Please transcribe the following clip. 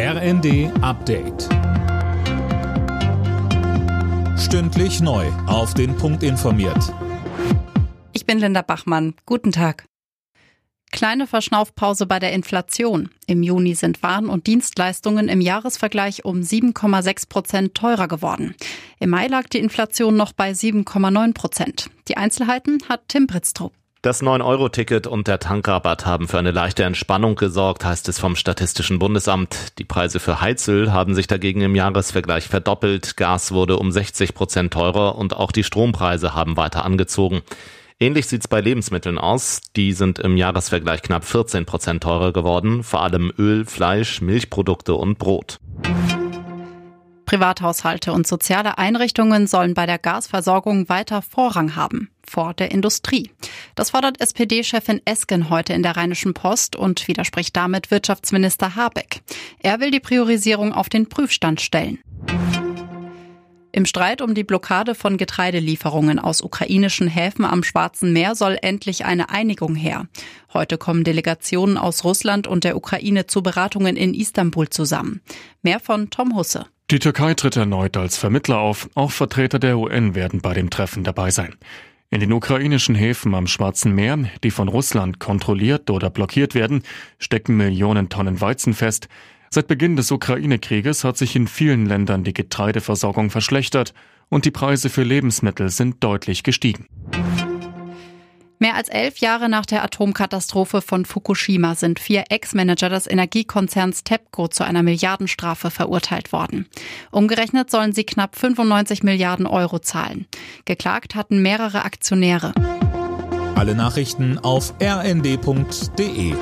RND Update. Stündlich neu. Auf den Punkt informiert. Ich bin Linda Bachmann. Guten Tag. Kleine Verschnaufpause bei der Inflation. Im Juni sind Waren und Dienstleistungen im Jahresvergleich um 7,6 Prozent teurer geworden. Im Mai lag die Inflation noch bei 7,9 Prozent. Die Einzelheiten hat Tim Britztrup. Das 9-Euro-Ticket und der Tankrabatt haben für eine leichte Entspannung gesorgt, heißt es vom Statistischen Bundesamt. Die Preise für Heizöl haben sich dagegen im Jahresvergleich verdoppelt. Gas wurde um 60 Prozent teurer und auch die Strompreise haben weiter angezogen. Ähnlich sieht's bei Lebensmitteln aus. Die sind im Jahresvergleich knapp 14 Prozent teurer geworden. Vor allem Öl, Fleisch, Milchprodukte und Brot. Privathaushalte und soziale Einrichtungen sollen bei der Gasversorgung weiter Vorrang haben vor der Industrie. Das fordert SPD-Chefin Esken heute in der Rheinischen Post und widerspricht damit Wirtschaftsminister Habeck. Er will die Priorisierung auf den Prüfstand stellen. Im Streit um die Blockade von Getreidelieferungen aus ukrainischen Häfen am Schwarzen Meer soll endlich eine Einigung her. Heute kommen Delegationen aus Russland und der Ukraine zu Beratungen in Istanbul zusammen. Mehr von Tom Husse. Die Türkei tritt erneut als Vermittler auf. Auch Vertreter der UN werden bei dem Treffen dabei sein. In den ukrainischen Häfen am Schwarzen Meer, die von Russland kontrolliert oder blockiert werden, stecken Millionen Tonnen Weizen fest. Seit Beginn des Ukraine-Krieges hat sich in vielen Ländern die Getreideversorgung verschlechtert und die Preise für Lebensmittel sind deutlich gestiegen. Mehr als elf Jahre nach der Atomkatastrophe von Fukushima sind vier Ex-Manager des Energiekonzerns TEPCO zu einer Milliardenstrafe verurteilt worden. Umgerechnet sollen sie knapp 95 Milliarden Euro zahlen. Geklagt hatten mehrere Aktionäre. Alle Nachrichten auf rnd.de